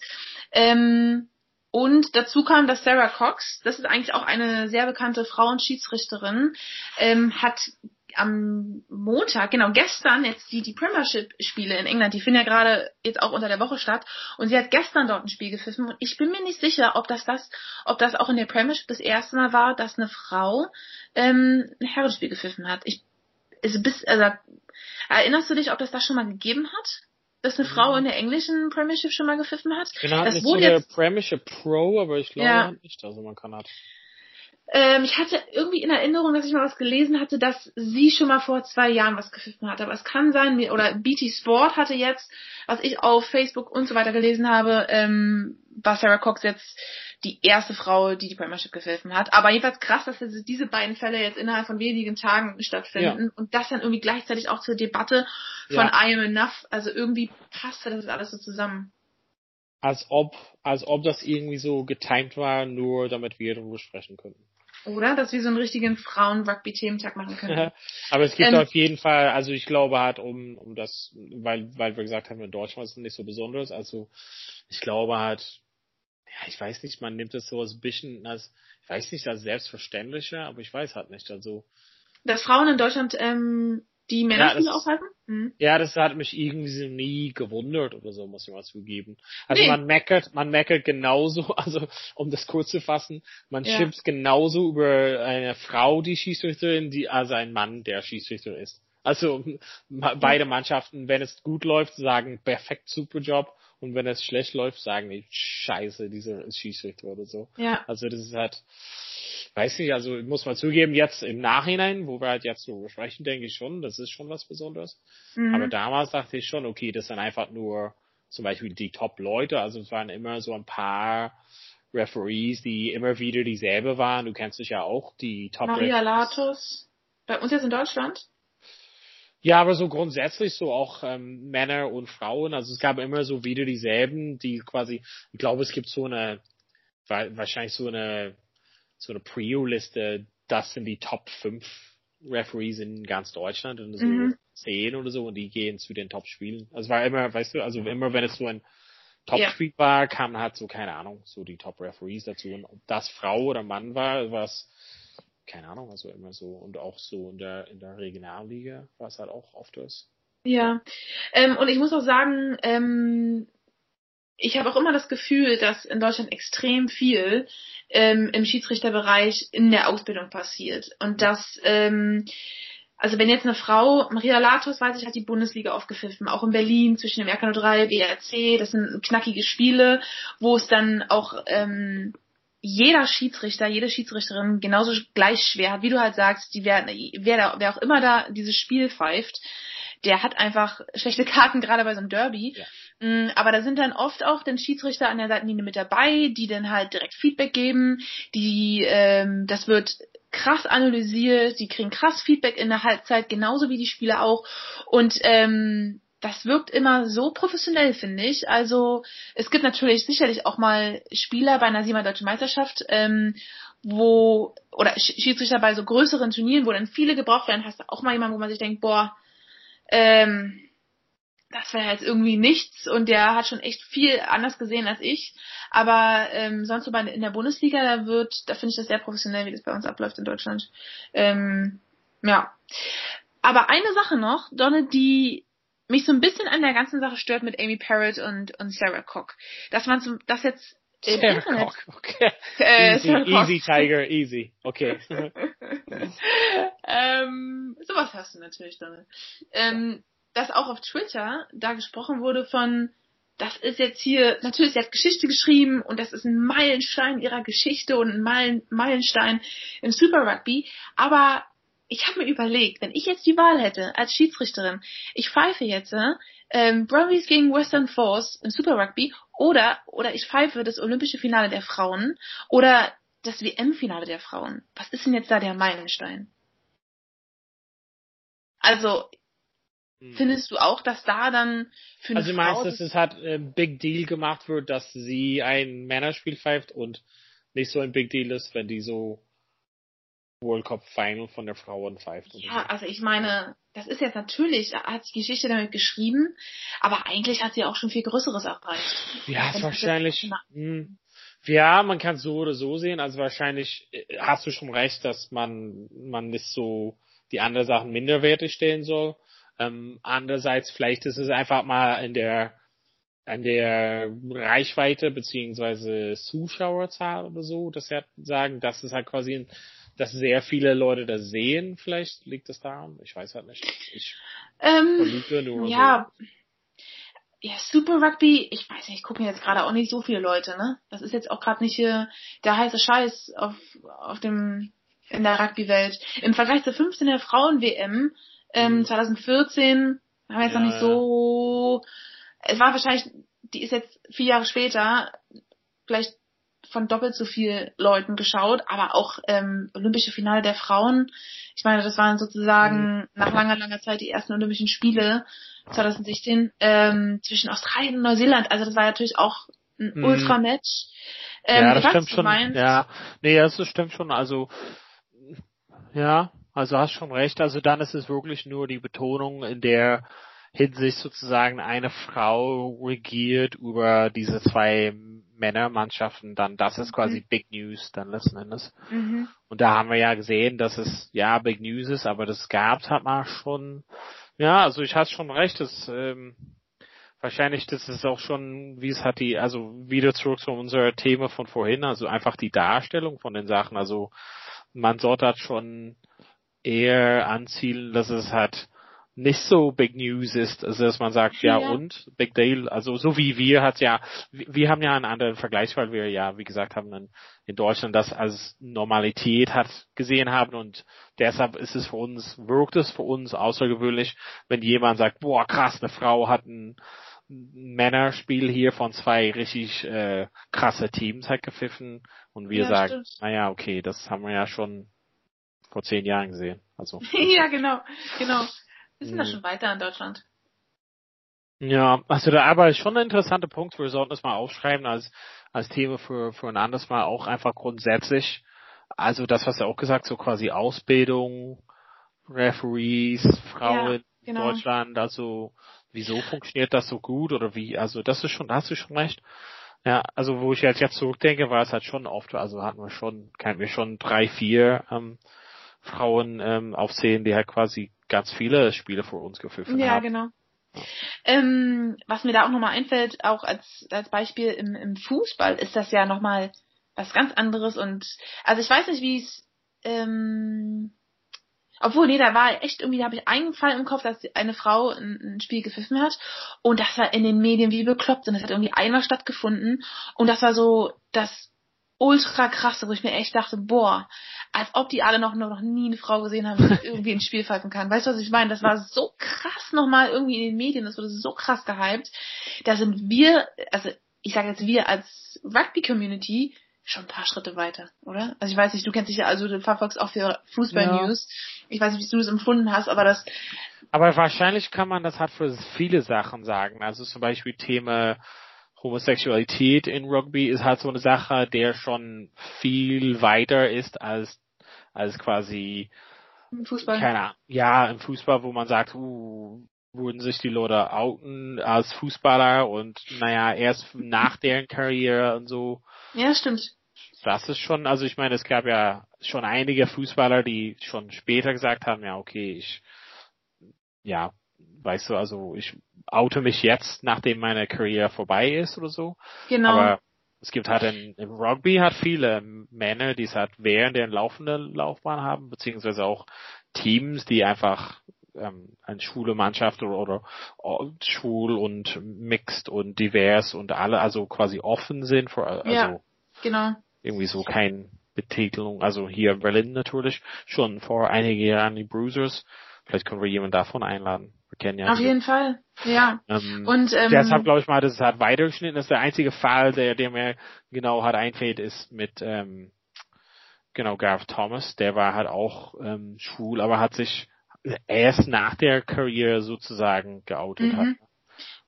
Ähm, und dazu kam, dass Sarah Cox, das ist eigentlich auch eine sehr bekannte Frauenschiedsrichterin, ähm, hat am Montag, genau gestern, jetzt die, die Premiership-Spiele in England, die finden ja gerade jetzt auch unter der Woche statt und sie hat gestern dort ein Spiel gepfiffen und ich bin mir nicht sicher, ob das das, ob das auch in der Premiership das erste Mal war, dass eine Frau ähm, ein Herrenspiel gepfiffen hat. Ich, ist bis, also, erinnerst du dich, ob das das schon mal gegeben hat? dass eine Frau in der englischen Premiership schon mal gepfiffen hat.
Genau,
das
nicht so
wurde
der
jetzt,
Premiership Pro, aber ich glaube
Ja.
halt nicht. Also man kann halt.
Ähm, ich hatte irgendwie in Erinnerung, dass ich mal was gelesen hatte, dass sie schon mal vor zwei Jahren was gepfiffen hat. Aber es kann sein, oder BT Sport hatte jetzt, was ich auf Facebook und so weiter gelesen habe, ähm, war Sarah Cox jetzt die erste Frau, die die Premiership gepfiffen hat. Aber jedenfalls krass, dass diese beiden Fälle jetzt innerhalb von wenigen Tagen stattfinden und das dann irgendwie gleichzeitig auch zur Debatte von
Ja.
I am enough. Also irgendwie passte das alles so zusammen.
Als ob, als ob das irgendwie so getimed war, nur damit wir darüber sprechen könnten.
Oder? Dass wir so einen richtigen Frauen-Rugby-Thementag machen können.
Aber es gibt
Ähm,
auf jeden Fall, also ich glaube halt um, um das, weil, weil wir gesagt haben, in Deutschland ist es nicht so besonders, also ich glaube halt, ja, ich weiß nicht, man nimmt es so als bisschen als, ich weiß nicht, als selbstverständlicher, aber ich weiß halt nicht, also,
Dass Frauen in Deutschland ähm, die Männerspiele
das-
aushalten? Hm.
ja, das hat mich irgendwie so nie gewundert oder so, muss ich mal zugeben. Also
Nee.
man meckert, man meckert genauso, also um das kurz zu fassen, man
Ja.
schimpft genauso über eine Frau, die Schiedsrichterin, die als ein Mann, der Schiedsrichter ist. Also ma- beide Mannschaften, wenn es gut läuft, sagen perfekt, super Job und wenn es schlecht läuft, sagen die Scheiße, dieser Schiedsrichter oder so.
Ja.
Also das ist halt, weiß nicht, also muss man zugeben, jetzt im Nachhinein, wo wir halt jetzt so sprechen, denke ich schon, das ist schon was Besonderes.
Mhm.
Aber damals dachte ich schon, okay, das sind einfach nur zum Beispiel die Top-Leute, also es waren immer so ein paar Referees, die immer wieder dieselbe waren. Du kennst dich ja auch, die top
Maria Latos. Bei uns jetzt in Deutschland?
Ja, aber so grundsätzlich so auch ähm, Männer und Frauen. Also es gab immer so wieder dieselben, die quasi, ich glaube, es gibt so eine, wa- wahrscheinlich so eine, so eine Prio-Liste, das sind die Top 5 Referees in ganz Deutschland und so
Mhm.
zehn oder so und die gehen zu den Top-Spielen. Also es war immer, weißt du, also immer wenn es so ein
Ja.
Top-Spiel war, kamen halt so, keine Ahnung, so die Top-Referees dazu. Und ob das Frau oder Mann war, es, keine Ahnung, also immer so. Und auch so in der, in der Regionalliga war es halt auch oft das.
Ja. Ähm, und ich muss auch sagen, ähm, ich habe auch immer das Gefühl, dass in Deutschland extrem viel ähm, im Schiedsrichterbereich in der Ausbildung passiert. Und dass, ähm, also wenn jetzt eine Frau, Maria Latos, weiß ich, hat die Bundesliga aufgepfiffen, auch in Berlin zwischen dem RK03, BRC, das sind knackige Spiele, wo es dann auch ähm, jeder Schiedsrichter, jede Schiedsrichterin genauso gleich schwer hat, wie du halt sagst, die werden, wer, da, wer auch immer da dieses Spiel pfeift, der hat einfach schlechte Karten, gerade bei so einem Derby.
Ja.
Mm, Aber da sind dann oft auch den Schiedsrichter an der Seitenlinie mit dabei, die dann halt direkt Feedback geben, die, ähm, das wird krass analysiert, die kriegen krass Feedback in der Halbzeit, genauso wie die Spieler auch. Und ähm, das wirkt immer so professionell, finde ich. Also es gibt natürlich sicherlich auch mal Spieler bei einer Siemer Deutschen Meisterschaft, ähm, wo, oder Sch- Schiedsrichter bei so größeren Turnieren, wo dann viele gebraucht werden, hast du auch mal jemanden, wo man sich denkt, boah, ähm, das wäre jetzt irgendwie nichts und der hat schon echt viel anders gesehen als ich. Aber ähm, sonst so bei, in der Bundesliga, da wird, da finde ich das sehr professionell, wie das bei uns abläuft in Deutschland. Ähm, ja. Aber eine Sache noch, Donne, die mich so ein bisschen an der ganzen Sache stört mit Amy Parrott und, und Sarah Cock. Dass man so, das jetzt im
Sarah
Internet,
Cock, okay.
äh,
easy, easy, Tiger, easy. Okay.
ähm, sowas hast du natürlich, Donne. Ähm, dass auch auf Twitter da gesprochen wurde von, das ist jetzt hier, natürlich, sie hat Geschichte geschrieben und das ist ein Meilenstein ihrer Geschichte und ein Meilen, Meilenstein im Super Rugby, aber ich habe mir überlegt, wenn ich jetzt die Wahl hätte als Schiedsrichterin, ich pfeife jetzt ähm, Brumbies gegen Western Force im Super Rugby oder oder ich pfeife das Olympische Finale der Frauen oder das WM-Finale der Frauen. Was ist denn jetzt da der Meilenstein? Also findest du auch, dass da dann für
Also du meinst, dass es halt ein Big Deal gemacht wird, dass sie ein Männerspiel pfeift und nicht so ein Big Deal ist, wenn die so World Cup Final von der Frauen pfeift.
Ja, also ich meine, das ist jetzt natürlich, hat die Geschichte damit geschrieben, aber eigentlich hat sie auch schon viel Größeres erreicht.
Ja, ist
das
wahrscheinlich. Hm, ja, man kann es so oder so sehen. Also wahrscheinlich äh, hast du schon recht, dass man man nicht so die anderen Sachen minderwertig stellen soll. Ähm, andererseits vielleicht ist es einfach mal in der an der Reichweite beziehungsweise Zuschauerzahl oder so, dass sie halt sagen, dass es halt quasi, ein, dass sehr viele Leute das sehen. Vielleicht liegt es daran. Ich weiß halt nicht. Ich
Ähm,
vermute nur.
ja, ja, Super Rugby, ich weiß nicht, gucken jetzt gerade auch nicht so viele Leute, ne? Das ist jetzt auch gerade nicht der heiße Scheiß auf, auf dem, in der Rugby-Welt. Im Vergleich zur 15 der Frauen-WM, ähm, 2014, haben wir jetzt
Ja,
noch nicht so, es war wahrscheinlich, die ist jetzt vier Jahre später, vielleicht von doppelt so viel Leuten geschaut, aber auch ähm, Olympische Finale der Frauen. Ich meine, das waren sozusagen nach langer, langer Zeit die ersten Olympischen Spiele 2016 ähm, zwischen Australien und Neuseeland. Also das war natürlich auch ein
Mhm.
Ultra-Match. Ähm,
ja, das stimmt schon.
meinst,
Ja, nee, das stimmt schon. Also, ja, also hast schon recht. Also dann ist es wirklich nur die Betonung in der Hinsicht sozusagen eine Frau regiert über diese zwei Männermannschaften. Dann das ist quasi
Mhm.
Big News dann letzten Endes.
Mhm.
Und da haben wir ja gesehen, dass es ja Big News ist, aber das gab's hat man schon. Ja, also ich hatte schon recht, das ähm, wahrscheinlich das ist auch schon, wie es hat die, also wieder zurück zu unser Thema von vorhin, also einfach die Darstellung von den Sachen. Also man sollte halt schon eher anzielen, dass es halt nicht so Big News ist, also dass man sagt, ja,
Ja.
und Big Deal, also so wie wir hat ja, wir haben ja einen anderen Vergleich, weil wir ja, wie gesagt, haben in, in Deutschland das als Normalität hat gesehen haben und deshalb ist es für uns, wirkt es für uns außergewöhnlich, wenn jemand sagt, boah, krass, eine Frau hat ein Männerspiel hier von zwei richtig äh, krasse Teams hat gepfiffen und wir
Ja,
sagen,
stimmt.
naja, okay, das haben wir ja schon vor zehn Jahren gesehen. Also
ja, genau, genau. Wir sind da
Mhm.
schon weiter in Deutschland.
Ja, also da aber ist schon ein interessanter Punkt. Wir sollten das mal aufschreiben als als Thema für für ein anderes Mal auch einfach grundsätzlich. Also das, was er auch gesagt, so quasi Ausbildung, Referees, Frauen
Ja,
in
genau.
Deutschland. Also wieso funktioniert das so gut oder wie? Also das ist schon, da hast du schon recht. Ja, also wo ich jetzt jetzt zurückdenke, war es halt schon oft, also hatten wir schon, kannten wir schon drei, vier ähm, Frauen ähm, aufsehen, die halt quasi ganz viele Spiele für uns gepfiffen
Ja,
haben.
genau. Ähm, was mir da auch nochmal einfällt, auch als, als Beispiel im, im Fußball, ist das ja nochmal was ganz anderes und also ich weiß nicht, wie es ähm, obwohl, nee, da war echt irgendwie, da habe ich einen Fall im Kopf, dass eine Frau ein, ein Spiel gepfiffen hat und das war in den Medien wie bekloppt und es hat irgendwie einmal stattgefunden und das war so das ultra krasse, wo ich mir echt dachte, boah, als ob die alle noch, noch nie eine Frau gesehen haben, die irgendwie ein Spiel pfeifen kann. Weißt du, was ich meine? Das war so krass nochmal irgendwie in den Medien, das wurde so krass gehypt. Da sind wir, also ich sage jetzt wir als Rugby-Community schon ein paar Schritte weiter, oder? Also ich weiß nicht, du kennst dich ja, also du verfolgst auch für Fußball-News. Ich weiß nicht, wie du es empfunden hast, aber das,
Aber wahrscheinlich kann man das halt für viele Sachen sagen. Also zum Beispiel Thema Homosexualität in Rugby ist halt so eine Sache, der schon viel weiter ist als als quasi
im Fußball.
keine Ahnung, ja im Fußball, wo man sagt, uh, wurden sich die Leute outen als Fußballer und naja erst nach deren Karriere und so.
Ja, stimmt.
Das ist schon, also ich meine, es gab ja schon einige Fußballer, die schon später gesagt haben, ja, okay, ich, ja, weißt du, also ich oute mich jetzt, nachdem meine Karriere vorbei ist oder so.
Genau.
Aber es gibt halt in, im Rugby hat viele Männer, die es halt während der laufenden Laufbahn haben, beziehungsweise auch Teams, die einfach ähm, eine schwule Mannschaft oder, oder schwul und mixed und divers und alle, also quasi offen sind für, also
Ja. genau.
irgendwie so kein Betitelung, also hier in Berlin natürlich, schon vor einigen Jahren die Bruisers. Vielleicht können wir jemanden davon einladen. Wir kennen ja
Auf jeden Fall. Ja.
Ähm,
Und ähm,
deshalb glaube ich mal, dass es hat weitergeschnitten ist. Der einzige Fall, der, der mir genau hat einfällt, ist mit ähm, genau Gareth Thomas. Der war halt auch ähm, schwul, aber hat sich erst nach der Karriere sozusagen geoutet.
Mhm.
Hat.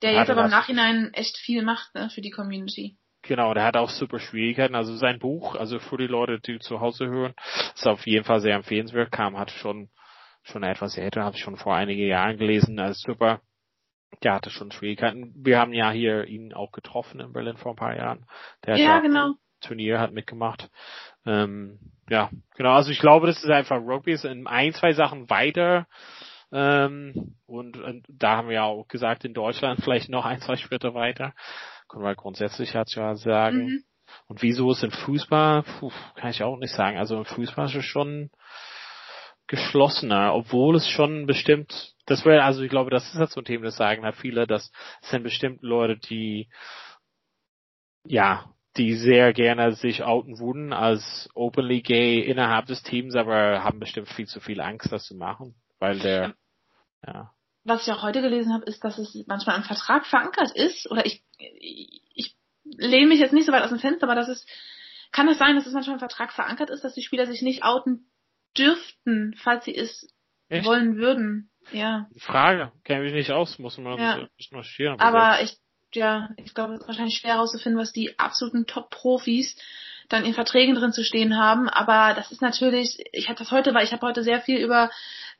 der jetzt aber im
das-
Nachhinein echt viel macht ne, für die Community.
Genau, der hat auch super Schwierigkeiten. Also sein Buch, also für die Leute, die zu Hause hören, ist auf jeden Fall sehr empfehlenswert. Kam, hat schon schon etwas älter, habe ich schon vor einigen Jahren gelesen. Also super. Der hatte schon Schwierigkeiten. Wir haben ja hier ihn auch getroffen in Berlin vor ein paar Jahren. Der hat
Ja,
ja
genau.
Turnier hat mitgemacht. Ähm, ja, genau. Also ich glaube, das ist einfach Rugby ist in ein, zwei Sachen weiter. Ähm, und, und da haben wir ja auch gesagt, in Deutschland vielleicht noch ein, zwei Schritte weiter. Können wir grundsätzlich halt ja sagen.
Mhm.
Und wieso ist im Fußball? Puh, kann ich auch nicht sagen. Also im Fußball ist es schon geschlossener, obwohl es schon bestimmt, das wäre, also ich glaube, das ist halt so ein Thema, das sagen halt viele, dass es sind bestimmt Leute, die, ja, die sehr gerne sich outen würden als openly gay innerhalb des Teams, aber haben bestimmt viel zu viel Angst, das zu machen, weil der, ja.
Was ich auch heute gelesen habe, ist, dass es manchmal im Vertrag verankert ist, oder ich, ich lehne mich jetzt nicht so weit aus dem Fenster, aber das ist, kann es sein, dass es manchmal im Vertrag verankert ist, dass die Spieler sich nicht outen dürften, falls sie es Echt? wollen würden. Ja.
Frage, kenne ich nicht aus, muss man ja.
recherchieren. Aber, aber ich, ja, ich glaube, es ist wahrscheinlich schwer herauszufinden, was die absoluten Top-Profis dann in Verträgen drin zu stehen haben. Aber das ist natürlich, ich hatte das heute, weil ich habe heute sehr viel über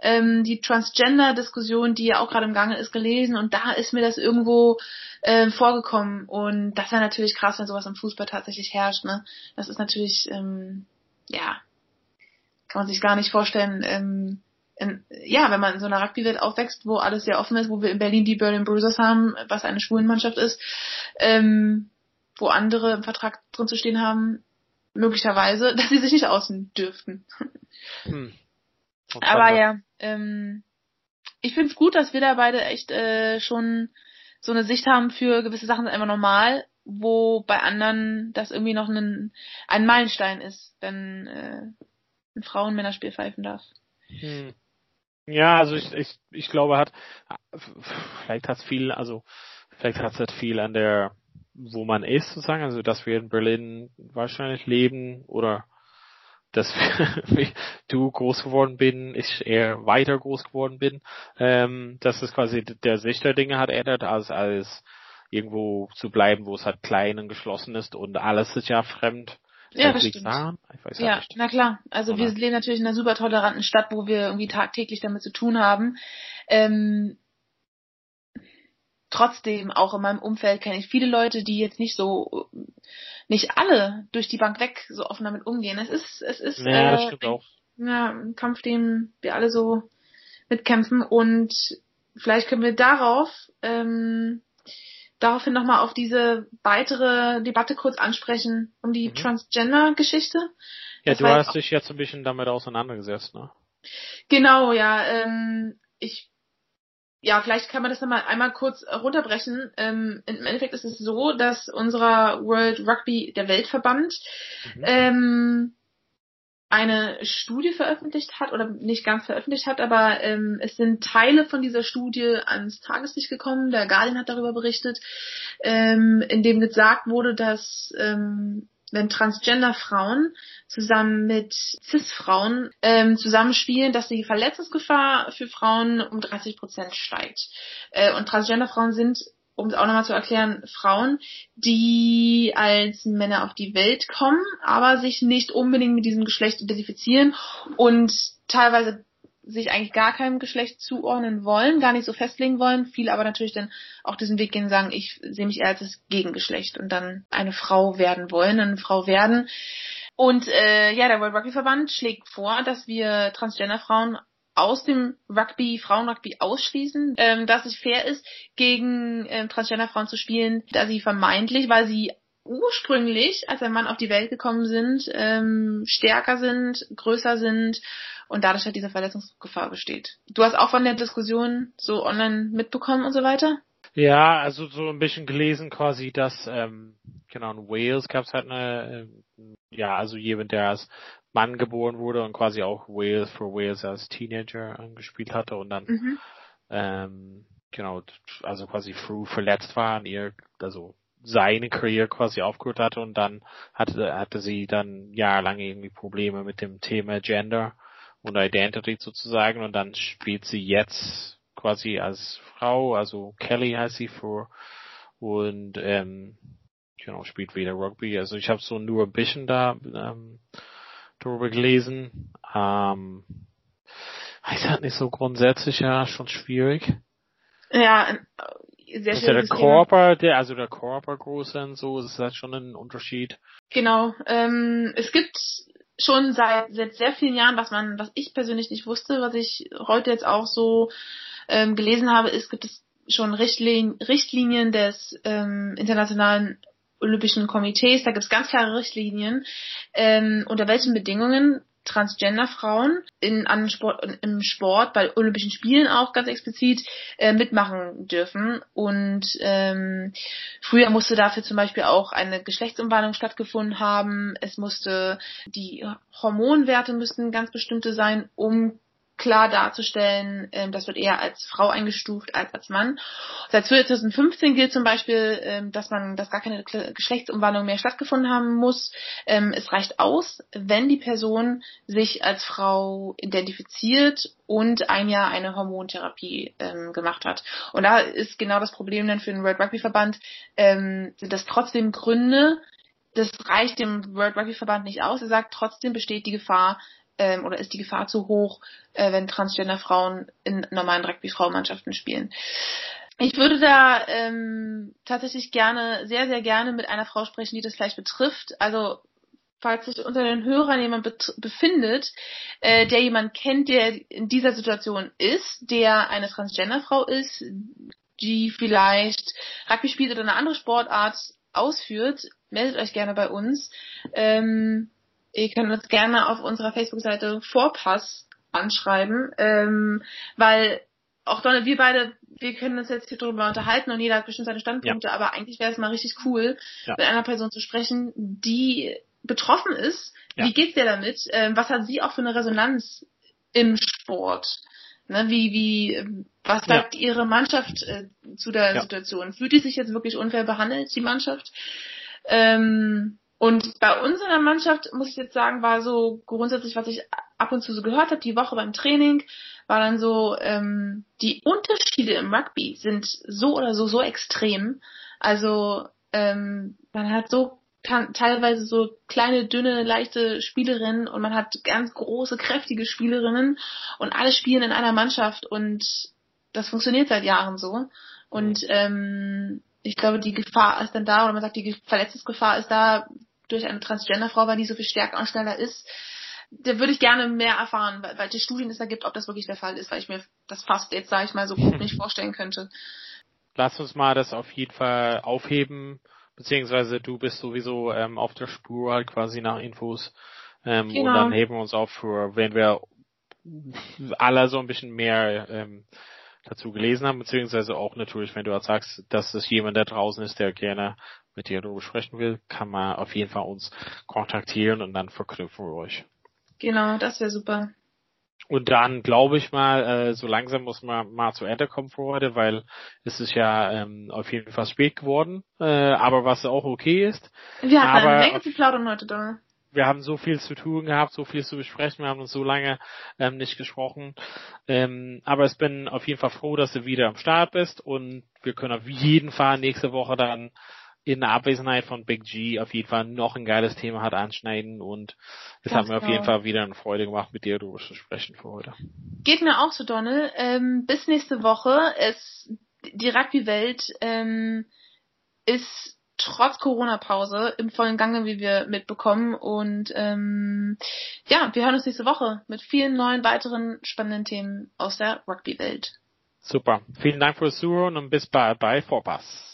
ähm, die Transgender-Diskussion, die ja auch gerade im Gange ist, gelesen und da ist mir das irgendwo ähm, vorgekommen. Und das wäre natürlich krass, wenn sowas im Fußball tatsächlich herrscht. Ne? Das ist natürlich, ähm, ja, kann man sich gar nicht vorstellen. Ähm, in, ja, wenn man in so einer Rugby-Welt aufwächst, wo alles sehr offen ist, wo wir in Berlin die Berlin Bruisers haben, was eine Schwulenmannschaft ist, ähm, wo andere im Vertrag drin zu stehen haben, möglicherweise, dass sie sich nicht außen dürften. Hm. Aber ja, ähm, ich finde es gut, dass wir da beide echt äh, schon so eine Sicht haben für gewisse Sachen sind einfach normal, wo bei anderen das irgendwie noch ein, ein Meilenstein ist, wenn äh, ein Frauen-Männerspiel pfeifen darf. Hm.
Ja, also ich, ich, ich glaube hat vielleicht hat es viel, also vielleicht hat es halt viel an der, wo man ist sozusagen, also dass wir in Berlin wahrscheinlich leben oder dass du groß geworden bin, ich eher weiter groß geworden bin, ähm, dass es quasi der Sicht der Dinge hat ändert, als als irgendwo zu bleiben, wo es halt klein und geschlossen ist und alles ist ja fremd.
Ja, das stimmt. ja, nicht. na klar. Also Oder? wir leben natürlich in einer super toleranten Stadt, wo wir irgendwie tagtäglich damit zu tun haben. Ähm, trotzdem, auch in meinem Umfeld kenne ich viele Leute, die jetzt nicht so, nicht alle durch die Bank weg so offen damit umgehen. Es ist, es ist,
ja, das äh, stimmt auch.
ja, ein Kampf, den wir alle so mitkämpfen und vielleicht können wir darauf ähm, daraufhin nochmal auf diese weitere Debatte kurz ansprechen, um die mhm. Transgender-Geschichte.
Ja, das du hast dich jetzt ein bisschen damit auseinandergesetzt, ne?
Genau, ja. Ähm, ich ja, vielleicht kann man das nochmal einmal kurz runterbrechen. Ähm, Im Endeffekt ist es so, dass unserer World Rugby, der Weltverband, mhm. ähm, eine Studie veröffentlicht hat oder nicht ganz veröffentlicht hat, aber ähm, es sind Teile von dieser Studie ans Tageslicht gekommen. Der Guardian hat darüber berichtet, ähm, in dem gesagt wurde, dass ähm, wenn Transgender-Frauen zusammen mit Cis-Frauen ähm, zusammenspielen, dass die Verletzungsgefahr für Frauen um 30 Prozent steigt. Äh, und Transgender-Frauen sind um es auch nochmal zu erklären, Frauen, die als Männer auf die Welt kommen, aber sich nicht unbedingt mit diesem Geschlecht identifizieren und teilweise sich eigentlich gar keinem Geschlecht zuordnen wollen, gar nicht so festlegen wollen, viele aber natürlich dann auch diesen Weg gehen und sagen, ich sehe mich eher als das Gegengeschlecht und dann eine Frau werden wollen, eine Frau werden. Und äh, ja, der World Rugby Verband schlägt vor, dass wir Transgender-Frauen aus dem Rugby, Frauenrugby ausschließen, ähm, dass es fair ist, gegen ähm, Transgender-Frauen zu spielen, da sie vermeintlich, weil sie ursprünglich, als ein Mann auf die Welt gekommen sind, ähm, stärker sind, größer sind und dadurch halt diese Verletzungsgefahr besteht. Du hast auch von der Diskussion so online mitbekommen und so weiter?
Ja, also so ein bisschen gelesen quasi, dass ähm, genau in Wales gab es halt eine, äh, ja, also jemand, der als Mann geboren wurde und quasi auch Wales for Wales als Teenager gespielt hatte und dann mhm. ähm, genau, also quasi früh verletzt war und ihr, also seine Karriere quasi aufgehört hatte und dann hatte, hatte sie dann jahrelang irgendwie Probleme mit dem Thema Gender und Identity sozusagen und dann spielt sie jetzt quasi als Frau, also Kelly heißt sie für und ähm, genau, spielt wieder Rugby. Also ich habe so nur ein bisschen da ähm, darüber gelesen. Ähm, ist halt nicht so grundsätzlich ja schon schwierig.
Ja, äh,
sehr ist ja der Körper, der, also der Körper groß und so, ist halt schon ein Unterschied.
Genau. Ähm, es gibt schon seit, seit sehr vielen Jahren, was man, was ich persönlich nicht wusste, was ich heute jetzt auch so ähm, gelesen habe, ist, gibt es schon Richtlinien, Richtlinien des ähm, internationalen Olympischen Komitees, da gibt es ganz klare Richtlinien, ähm, unter welchen Bedingungen Transgender-Frauen in an Sport, im Sport, bei Olympischen Spielen auch ganz explizit äh, mitmachen dürfen. Und ähm, früher musste dafür zum Beispiel auch eine Geschlechtsumwandlung stattgefunden haben. Es musste die Hormonwerte müssten ganz bestimmte sein, um klar darzustellen, ähm, das wird eher als Frau eingestuft als als Mann. Seit 2015 gilt zum Beispiel, ähm, dass man, dass gar keine Geschlechtsumwandlung mehr stattgefunden haben muss. Ähm, es reicht aus, wenn die Person sich als Frau identifiziert und ein Jahr eine Hormontherapie ähm, gemacht hat. Und da ist genau das Problem dann für den World Rugby Verband, ähm, sind das trotzdem Gründe, das reicht dem World Rugby Verband nicht aus. Er sagt, trotzdem besteht die Gefahr, ähm, oder ist die Gefahr zu hoch, äh, wenn Transgender-Frauen in normalen Rugby-Frauenmannschaften spielen. Ich würde da ähm, tatsächlich gerne, sehr, sehr gerne mit einer Frau sprechen, die das vielleicht betrifft. Also falls sich unter den Hörern jemand befindet, äh, der jemand kennt, der in dieser Situation ist, der eine Transgender-Frau ist, die vielleicht Rugby spielt oder eine andere Sportart ausführt, meldet euch gerne bei uns. Ähm, Ihr könnt uns gerne auf unserer Facebook-Seite Vorpass anschreiben, ähm, weil auch Donald, wir beide, wir können uns jetzt hier drüber unterhalten und jeder hat bestimmt seine Standpunkte, ja. aber eigentlich wäre es mal richtig cool, ja. mit einer Person zu sprechen, die betroffen ist. Ja. Wie geht's dir damit? Ähm, was hat sie auch für eine Resonanz im Sport? Ne, wie, wie, was sagt ihre Mannschaft äh, zu der Situation? Fühlt die sich jetzt wirklich unfair behandelt, die Mannschaft? Ähm, und bei uns in der Mannschaft, muss ich jetzt sagen, war so grundsätzlich, was ich ab und zu so gehört habe, die Woche beim Training, war dann so, ähm, die Unterschiede im Rugby sind so oder so, so extrem. Also ähm, man hat so teilweise so kleine, dünne, leichte Spielerinnen und man hat ganz große, kräftige Spielerinnen und alle spielen in einer Mannschaft und das funktioniert seit Jahren so. Und ähm, ich glaube, die Gefahr ist dann da, oder man sagt, die Verletzungsgefahr ist da, durch eine Transgender-Frau, weil die so viel stärker und schneller ist. Da würde ich gerne mehr erfahren, weil die Studien es da gibt, ob das wirklich der Fall ist, weil ich mir das fast jetzt, sage ich mal, so grob nicht vorstellen könnte.
Lass uns mal das auf jeden Fall aufheben, beziehungsweise du bist sowieso ähm, auf der Spur halt quasi nach Infos. Ähm, genau. Und dann heben wir uns auf für, wenn wir alle so ein bisschen mehr ähm, dazu gelesen haben, beziehungsweise auch natürlich, wenn du jetzt sagst, dass es jemand da draußen ist, der gerne mit dir darüber sprechen will, kann man auf jeden Fall uns kontaktieren und dann verknüpfen wir euch.
Genau, das wäre super.
Und dann glaube ich mal, äh, so langsam muss man mal zu Ende kommen für heute, weil es ist ja ähm, auf jeden Fall spät geworden, äh, aber was auch okay ist.
Wir hatten eine Menge zu plaudern heute da
wir haben so viel zu tun gehabt, so viel zu besprechen, wir haben uns so lange ähm, nicht gesprochen. Ähm, aber ich bin auf jeden Fall froh, dass du wieder am Start bist und wir können auf jeden Fall nächste Woche dann in der Abwesenheit von Big G auf jeden Fall noch ein geiles Thema hat anschneiden und es hat mir auf jeden Fall wieder eine Freude gemacht, mit dir darüber zu sprechen für heute.
Geht mir auch so, Donald. Ähm, bis nächste Woche. Es, die Rugby-Welt ähm, ist trotz Corona-Pause im vollen Gange, wie wir mitbekommen. Und ähm, ja, wir hören uns nächste Woche mit vielen neuen weiteren spannenden Themen aus der Rugby-Welt.
Super. Vielen Dank fürs Zuhören und bis bald bei Vorpass.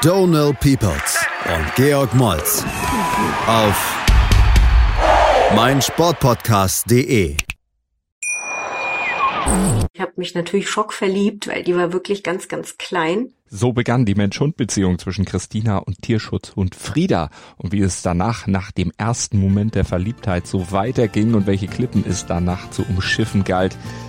Donal Peoples und Georg Moltz auf meinsportpodcast.de.
Ich habe mich natürlich schockverliebt, weil die war wirklich ganz, ganz klein.
So begann die Mensch-Hund-Beziehung zwischen Christina und Tierschutzhund Frieda. Und wie es danach, nach dem ersten Moment der Verliebtheit, so weiterging und welche Klippen es danach zu umschiffen galt,